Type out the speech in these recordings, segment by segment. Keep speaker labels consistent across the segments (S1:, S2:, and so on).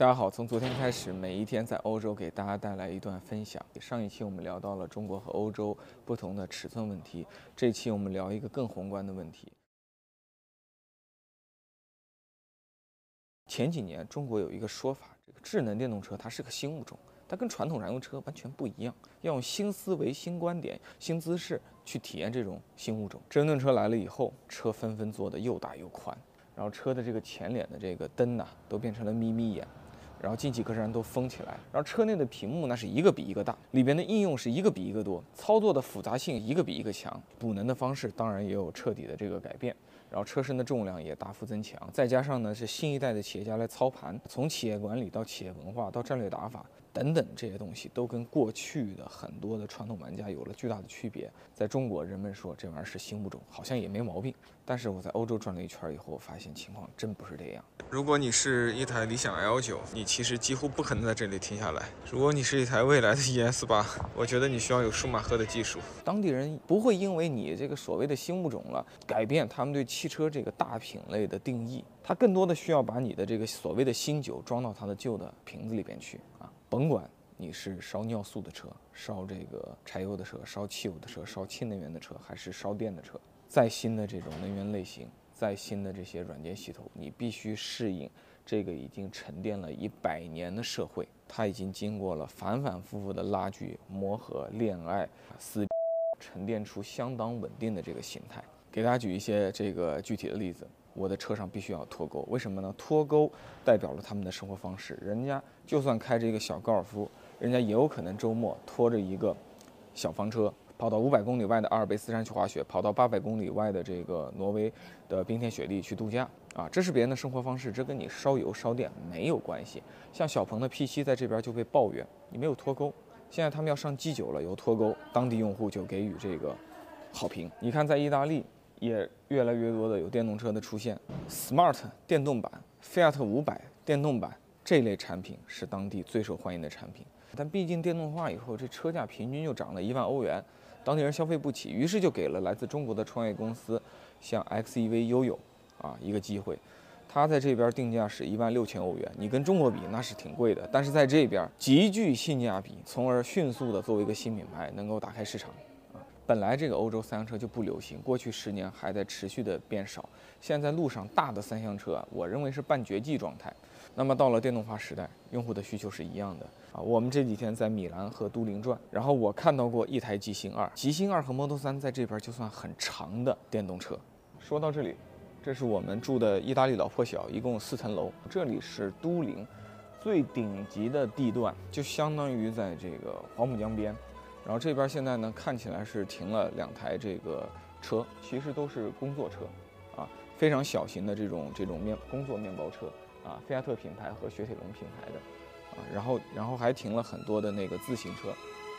S1: 大家好，从昨天开始，每一天在欧洲给大家带来一段分享。上一期我们聊到了中国和欧洲不同的尺寸问题，这期我们聊一个更宏观的问题。前几年中国有一个说法，这个智能电动车它是个新物种，它跟传统燃油车完全不一样，要用新思维、新观点、新姿势去体验这种新物种。智能动车来了以后，车纷纷做的又大又宽，然后车的这个前脸的这个灯呐，都变成了眯眯眼。然后进气格栅都封起来，然后车内的屏幕那是一个比一个大，里边的应用是一个比一个多，操作的复杂性一个比一个强，补能的方式当然也有彻底的这个改变，然后车身的重量也大幅增强，再加上呢是新一代的企业家来操盘，从企业管理到企业文化到战略打法。等等这些东西都跟过去的很多的传统玩家有了巨大的区别。在中国，人们说这玩意儿是新物种，好像也没毛病。但是我在欧洲转了一圈以后，我发现情况真不是这样。如果你是一台理想 L9，你其实几乎不可能在这里停下来。如果你是一台未来的 ES8，我觉得你需要有舒马赫的技术。当地人不会因为你这个所谓的新物种了，改变他们对汽车这个大品类的定义。他更多的需要把你的这个所谓的新酒装到他的旧的瓶子里边去啊。甭管你是烧尿素的车、烧这个柴油的车、烧汽油的车、烧氢能源的车，还是烧电的车，再新的这种能源类型，再新的这些软件系统，你必须适应这个已经沉淀了一百年的社会，它已经经过了反反复复的拉锯、磨合、恋爱、撕，沉淀出相当稳定的这个形态。给大家举一些这个具体的例子。我的车上必须要脱钩，为什么呢？脱钩代表了他们的生活方式。人家就算开着一个小高尔夫，人家也有可能周末拖着一个小房车，跑到五百公里外的阿尔卑斯山去滑雪，跑到八百公里外的这个挪威的冰天雪地去度假啊！这是别人的生活方式，这跟你烧油烧电没有关系。像小鹏的 P7 在这边就被抱怨你没有脱钩，现在他们要上 G9 了，有脱钩，当地用户就给予这个好评。你看在意大利。也越来越多的有电动车的出现，Smart 电动版、Fiat 五百电动版这类产品是当地最受欢迎的产品。但毕竟电动化以后，这车价平均就涨了一万欧元，当地人消费不起，于是就给了来自中国的创业公司，像 XEV 悠悠啊一个机会。它在这边定价是一万六千欧元，你跟中国比那是挺贵的，但是在这边极具性价比，从而迅速的作为一个新品牌能够打开市场。本来这个欧洲三厢车就不流行，过去十年还在持续的变少。现在路上大的三厢车，我认为是半绝迹状态。那么到了电动化时代，用户的需求是一样的啊。我们这几天在米兰和都灵转，然后我看到过一台极星二，极星二和 Model 3在这边就算很长的电动车。说到这里，这是我们住的意大利老破小，一共四层楼。这里是都灵最顶级的地段，就相当于在这个黄浦江边。然后这边现在呢，看起来是停了两台这个车，其实都是工作车，啊，非常小型的这种这种面工作面包车，啊，菲亚特品牌和雪铁龙品牌的，啊，然后然后还停了很多的那个自行车，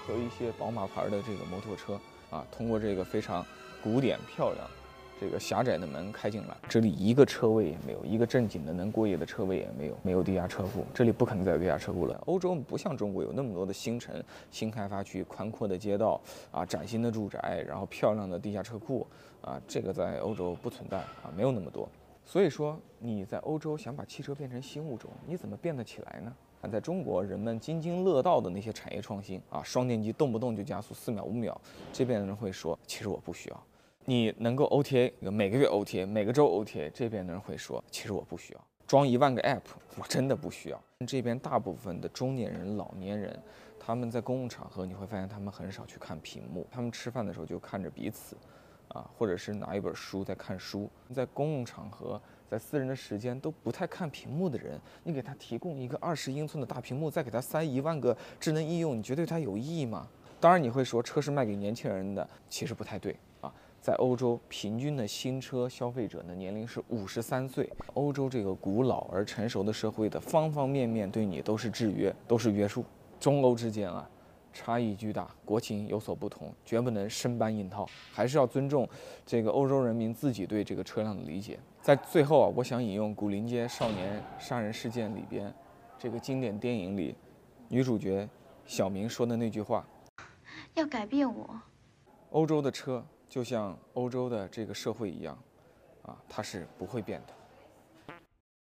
S1: 和一些宝马牌的这个摩托车，啊，通过这个非常古典漂亮。这个狭窄的门开进来，这里一个车位也没有，一个正经的能过夜的车位也没有，没有地下车库，这里不可能再有地下车库了。欧洲不像中国有那么多的新城、新开发区、宽阔的街道啊、崭新的住宅，然后漂亮的地下车库啊，这个在欧洲不存在啊，没有那么多。所以说你在欧洲想把汽车变成新物种，你怎么变得起来呢？啊在中国人们津津乐道的那些产业创新啊，双电机动不动就加速四秒五秒，这边的人会说，其实我不需要。你能够 OTA 每个月 OTA 每个周 OTA，这边的人会说，其实我不需要装一万个 App，我真的不需要。这边大部分的中年人、老年人，他们在公共场合你会发现他们很少去看屏幕，他们吃饭的时候就看着彼此，啊，或者是拿一本书在看书。在公共场合，在私人的时间都不太看屏幕的人，你给他提供一个二十英寸的大屏幕，再给他塞一万个智能应用，你觉得对他有意义吗？当然你会说车是卖给年轻人的，其实不太对啊。在欧洲，平均的新车消费者的年龄是五十三岁。欧洲这个古老而成熟的社会的方方面面对你都是制约，都是约束。中欧之间啊，差异巨大，国情有所不同，绝不能生搬硬套，还是要尊重这个欧洲人民自己对这个车辆的理解。在最后啊，我想引用《古林街少年杀人事件》里边这个经典电影里女主角小明说的那句话：“
S2: 要改变我。”
S1: 欧洲的车。就像欧洲的这个社会一样，啊，它是不会变的。